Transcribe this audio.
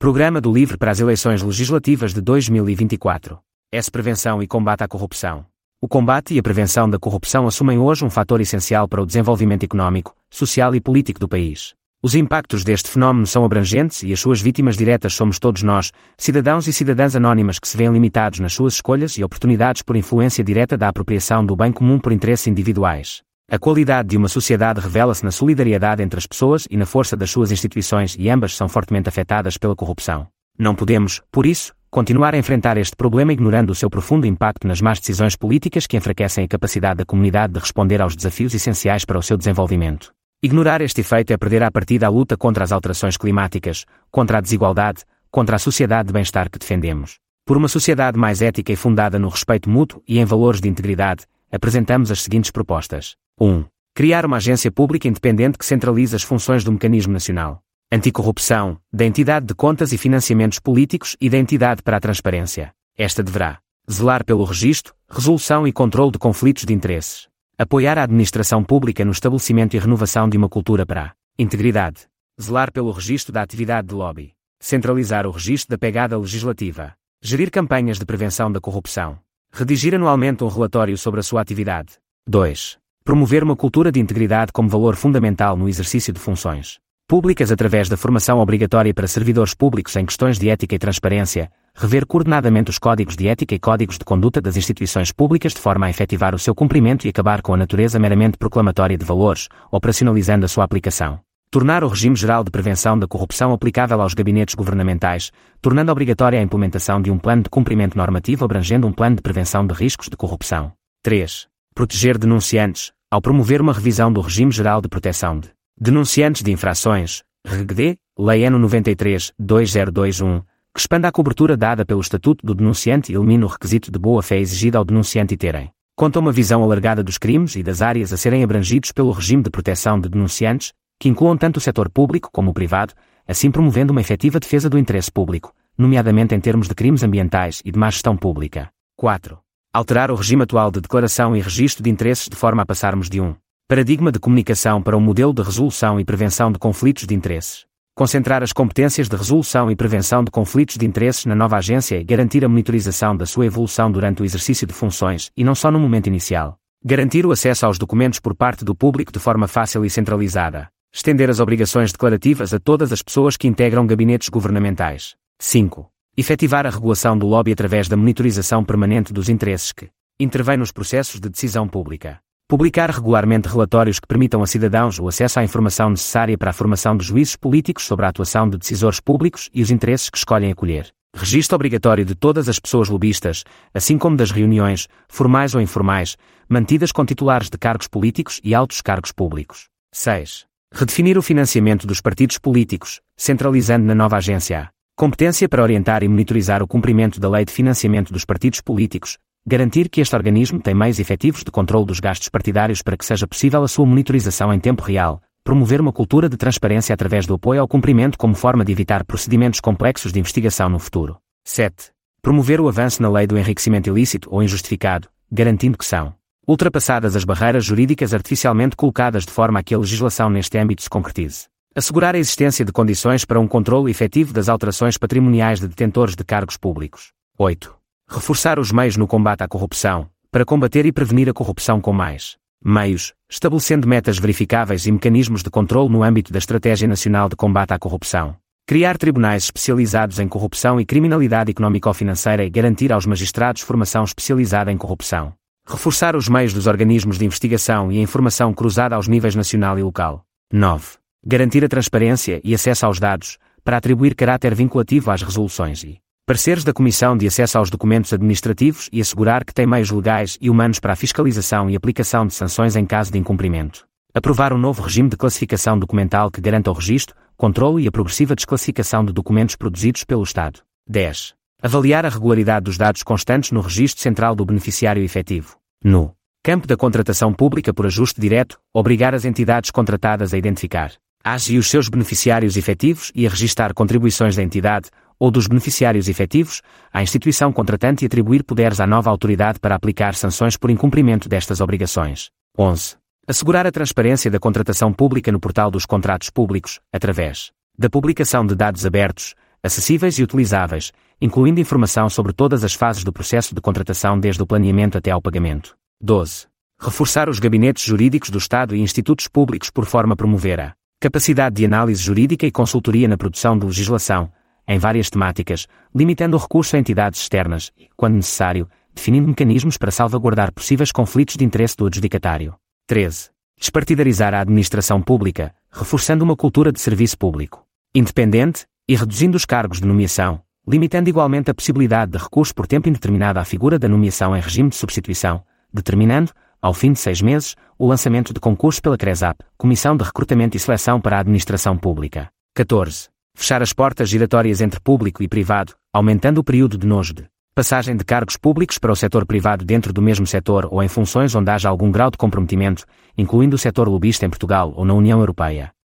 Programa do LIVRE para as eleições legislativas de 2024. S. Prevenção e combate à corrupção. O combate e a prevenção da corrupção assumem hoje um fator essencial para o desenvolvimento económico, social e político do país. Os impactos deste fenómeno são abrangentes e as suas vítimas diretas somos todos nós, cidadãos e cidadãs anónimas que se veem limitados nas suas escolhas e oportunidades por influência direta da apropriação do bem comum por interesses individuais. A qualidade de uma sociedade revela-se na solidariedade entre as pessoas e na força das suas instituições e ambas são fortemente afetadas pela corrupção. Não podemos, por isso, continuar a enfrentar este problema ignorando o seu profundo impacto nas más decisões políticas que enfraquecem a capacidade da comunidade de responder aos desafios essenciais para o seu desenvolvimento. Ignorar este efeito é perder a partida a luta contra as alterações climáticas, contra a desigualdade, contra a sociedade de bem-estar que defendemos. Por uma sociedade mais ética e fundada no respeito mútuo e em valores de integridade, apresentamos as seguintes propostas. 1. Criar uma agência pública independente que centralize as funções do Mecanismo Nacional Anticorrupção, da Entidade de Contas e Financiamentos Políticos e da Entidade para a Transparência. Esta deverá zelar pelo registro, resolução e controle de conflitos de interesses, apoiar a administração pública no estabelecimento e renovação de uma cultura para a integridade, zelar pelo registro da atividade de lobby, centralizar o registro da pegada legislativa, gerir campanhas de prevenção da corrupção, redigir anualmente um relatório sobre a sua atividade. 2. Promover uma cultura de integridade como valor fundamental no exercício de funções públicas através da formação obrigatória para servidores públicos em questões de ética e transparência, rever coordenadamente os códigos de ética e códigos de conduta das instituições públicas de forma a efetivar o seu cumprimento e acabar com a natureza meramente proclamatória de valores, operacionalizando a sua aplicação. Tornar o regime geral de prevenção da corrupção aplicável aos gabinetes governamentais, tornando obrigatória a implementação de um plano de cumprimento normativo abrangendo um plano de prevenção de riscos de corrupção. 3. Proteger denunciantes, ao promover uma revisão do regime geral de proteção de denunciantes de infrações, REGD, Lei N 93-2021, que expanda a cobertura dada pelo Estatuto do Denunciante e elimina o requisito de boa-fé exigido ao denunciante e terem conta uma visão alargada dos crimes e das áreas a serem abrangidos pelo regime de proteção de denunciantes, que incluam tanto o setor público como o privado, assim promovendo uma efetiva defesa do interesse público, nomeadamente em termos de crimes ambientais e de má gestão pública. 4. Alterar o regime atual de declaração e registro de interesses de forma a passarmos de um paradigma de comunicação para um modelo de resolução e prevenção de conflitos de interesses concentrar as competências de resolução e prevenção de conflitos de interesses na nova agência e garantir a monitorização da sua evolução durante o exercício de funções e não só no momento inicial. Garantir o acesso aos documentos por parte do público de forma fácil e centralizada. Estender as obrigações declarativas a todas as pessoas que integram gabinetes governamentais. 5. Efetivar a regulação do lobby através da monitorização permanente dos interesses que intervém nos processos de decisão pública. Publicar regularmente relatórios que permitam a cidadãos o acesso à informação necessária para a formação de juízes políticos sobre a atuação de decisores públicos e os interesses que escolhem acolher. Registro obrigatório de todas as pessoas lobistas, assim como das reuniões, formais ou informais, mantidas com titulares de cargos políticos e altos cargos públicos. 6. Redefinir o financiamento dos partidos políticos, centralizando na nova agência competência para orientar e monitorizar o cumprimento da lei de financiamento dos partidos políticos, Garantir que este organismo tem meios efetivos de controle dos gastos partidários para que seja possível a sua monitorização em tempo real. Promover uma cultura de transparência através do apoio ao cumprimento como forma de evitar procedimentos complexos de investigação no futuro. 7. Promover o avanço na lei do enriquecimento ilícito ou injustificado, garantindo que são ultrapassadas as barreiras jurídicas artificialmente colocadas de forma a que a legislação neste âmbito se concretize. Assegurar a existência de condições para um controle efetivo das alterações patrimoniais de detentores de cargos públicos. 8 reforçar os meios no combate à corrupção, para combater e prevenir a corrupção com mais meios, estabelecendo metas verificáveis e mecanismos de controle no âmbito da Estratégia Nacional de Combate à Corrupção. Criar tribunais especializados em corrupção e criminalidade económico-financeira e garantir aos magistrados formação especializada em corrupção. Reforçar os meios dos organismos de investigação e a informação cruzada aos níveis nacional e local. 9. Garantir a transparência e acesso aos dados, para atribuir caráter vinculativo às resoluções e pareceres da Comissão de Acesso aos Documentos Administrativos e assegurar que tem meios legais e humanos para a fiscalização e aplicação de sanções em caso de incumprimento. Aprovar um novo regime de classificação documental que garanta o registro, controle e a progressiva desclassificação de documentos produzidos pelo Estado. 10. Avaliar a regularidade dos dados constantes no registro central do beneficiário efetivo. No campo da contratação pública por ajuste direto, obrigar as entidades contratadas a identificar as e os seus beneficiários efetivos e a registar contribuições da entidade, ou dos beneficiários efetivos, à instituição contratante e atribuir poderes à nova autoridade para aplicar sanções por incumprimento destas obrigações. 11. Assegurar a transparência da contratação pública no portal dos contratos públicos, através da publicação de dados abertos, acessíveis e utilizáveis, incluindo informação sobre todas as fases do processo de contratação desde o planeamento até ao pagamento. 12. Reforçar os gabinetes jurídicos do Estado e institutos públicos por forma a promover a capacidade de análise jurídica e consultoria na produção de legislação, em várias temáticas, limitando o recurso a entidades externas, quando necessário, definindo mecanismos para salvaguardar possíveis conflitos de interesse do adjudicatário. 13. Despartidarizar a administração pública, reforçando uma cultura de serviço público independente e reduzindo os cargos de nomeação, limitando igualmente a possibilidade de recurso por tempo indeterminado à figura da nomeação em regime de substituição, determinando, ao fim de seis meses, o lançamento de concurso pela CRESAP, Comissão de Recrutamento e Seleção para a Administração Pública. 14. Fechar as portas giratórias entre público e privado, aumentando o período de nojo de passagem de cargos públicos para o setor privado dentro do mesmo setor ou em funções onde haja algum grau de comprometimento, incluindo o setor lobista em Portugal ou na União Europeia.